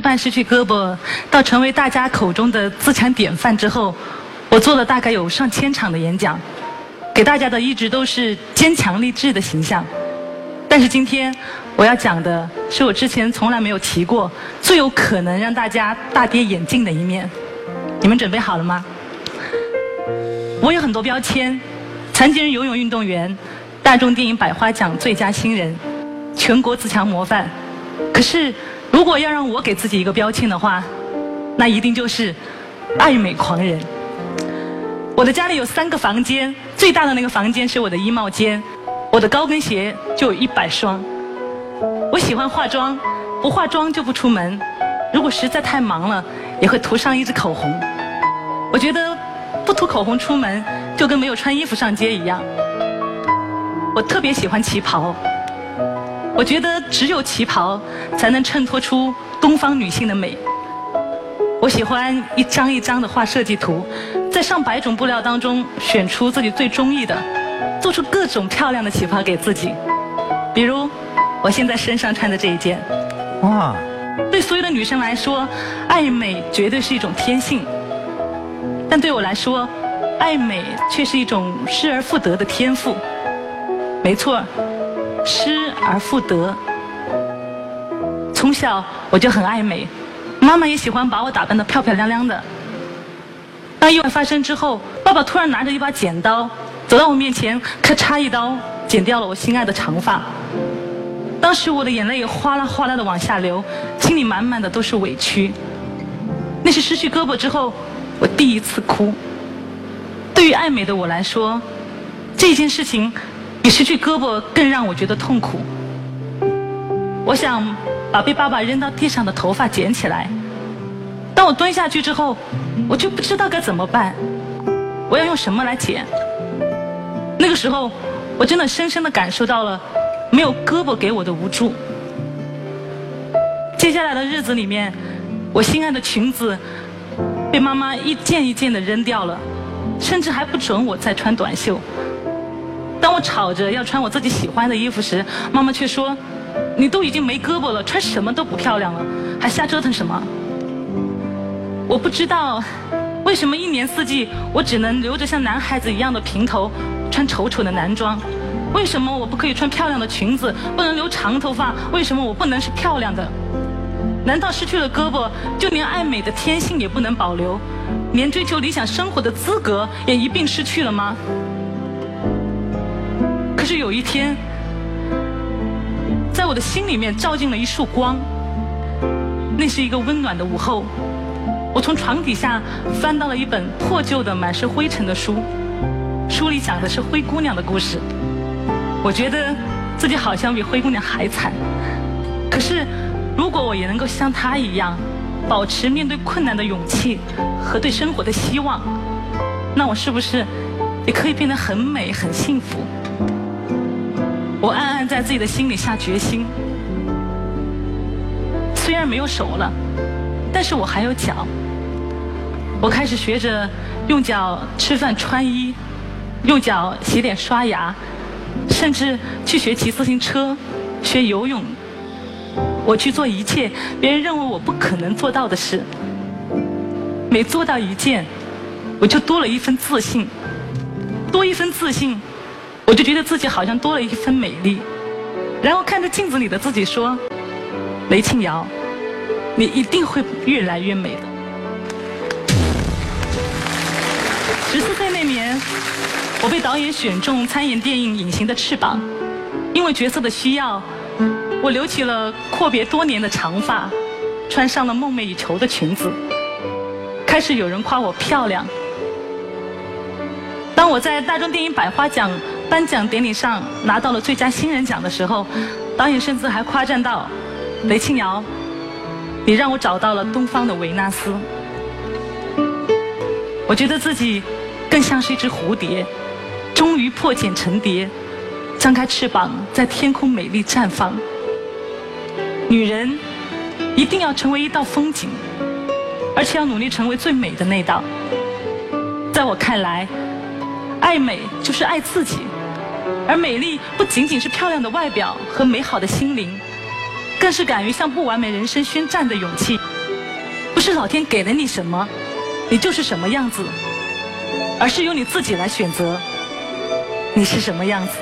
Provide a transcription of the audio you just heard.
半失去胳膊到成为大家口中的自强典范之后，我做了大概有上千场的演讲，给大家的一直都是坚强励志的形象。但是今天我要讲的是我之前从来没有提过、最有可能让大家大跌眼镜的一面。你们准备好了吗？我有很多标签：残疾人游泳运动员、大众电影百花奖最佳新人、全国自强模范。可是。如果要让我给自己一个标签的话，那一定就是爱美狂人。我的家里有三个房间，最大的那个房间是我的衣帽间，我的高跟鞋就有一百双。我喜欢化妆，不化妆就不出门。如果实在太忙了，也会涂上一支口红。我觉得不涂口红出门，就跟没有穿衣服上街一样。我特别喜欢旗袍。我觉得只有旗袍才能衬托出东方女性的美。我喜欢一张一张的画设计图，在上百种布料当中选出自己最中意的，做出各种漂亮的旗袍给自己。比如我现在身上穿的这一件。哇！对所有的女生来说，爱美绝对是一种天性，但对我来说，爱美却是一种失而复得的天赋。没错。失而复得。从小我就很爱美，妈妈也喜欢把我打扮得漂漂亮亮的。当意外发生之后，爸爸突然拿着一把剪刀走到我面前，咔嚓一刀剪掉了我心爱的长发。当时我的眼泪哗啦哗啦的往下流，心里满满的都是委屈。那是失去胳膊之后我第一次哭。对于爱美的我来说，这件事情。失去胳膊更让我觉得痛苦。我想把被爸爸扔到地上的头发捡起来。当我蹲下去之后，我就不知道该怎么办。我要用什么来捡？那个时候，我真的深深的感受到了没有胳膊给我的无助。接下来的日子里面，我心爱的裙子被妈妈一件一件的扔掉了，甚至还不准我再穿短袖。当我吵着要穿我自己喜欢的衣服时，妈妈却说：“你都已经没胳膊了，穿什么都不漂亮了，还瞎折腾什么？”我不知道为什么一年四季我只能留着像男孩子一样的平头，穿丑丑的男装？为什么我不可以穿漂亮的裙子，不能留长头发？为什么我不能是漂亮的？难道失去了胳膊，就连爱美的天性也不能保留，连追求理想生活的资格也一并失去了吗？是有一天，在我的心里面照进了一束光。那是一个温暖的午后，我从床底下翻到了一本破旧的、满是灰尘的书，书里讲的是灰姑娘的故事。我觉得自己好像比灰姑娘还惨。可是，如果我也能够像她一样，保持面对困难的勇气和对生活的希望，那我是不是也可以变得很美、很幸福？我暗暗在自己的心里下决心，虽然没有手了，但是我还有脚。我开始学着用脚吃饭穿衣，用脚洗脸刷牙，甚至去学骑自行车、学游泳。我去做一切别人认为我不可能做到的事。每做到一件，我就多了一份自信，多一份自信。我就觉得自己好像多了一分美丽，然后看着镜子里的自己说：“雷庆瑶，你一定会越来越美的。”十四岁那年，我被导演选中参演电影《隐形的翅膀》，因为角色的需要，我留起了阔别多年的长发，穿上了梦寐以求的裙子，开始有人夸我漂亮。当我在大众电影百花奖。颁奖典礼上拿到了最佳新人奖的时候，导演甚至还夸赞道：“雷庆瑶，你让我找到了东方的维纳斯。”我觉得自己更像是一只蝴蝶，终于破茧成蝶，张开翅膀在天空美丽绽放。女人一定要成为一道风景，而且要努力成为最美的那道。在我看来，爱美就是爱自己。而美丽不仅仅是漂亮的外表和美好的心灵，更是敢于向不完美人生宣战的勇气。不是老天给了你什么，你就是什么样子，而是由你自己来选择你是什么样子。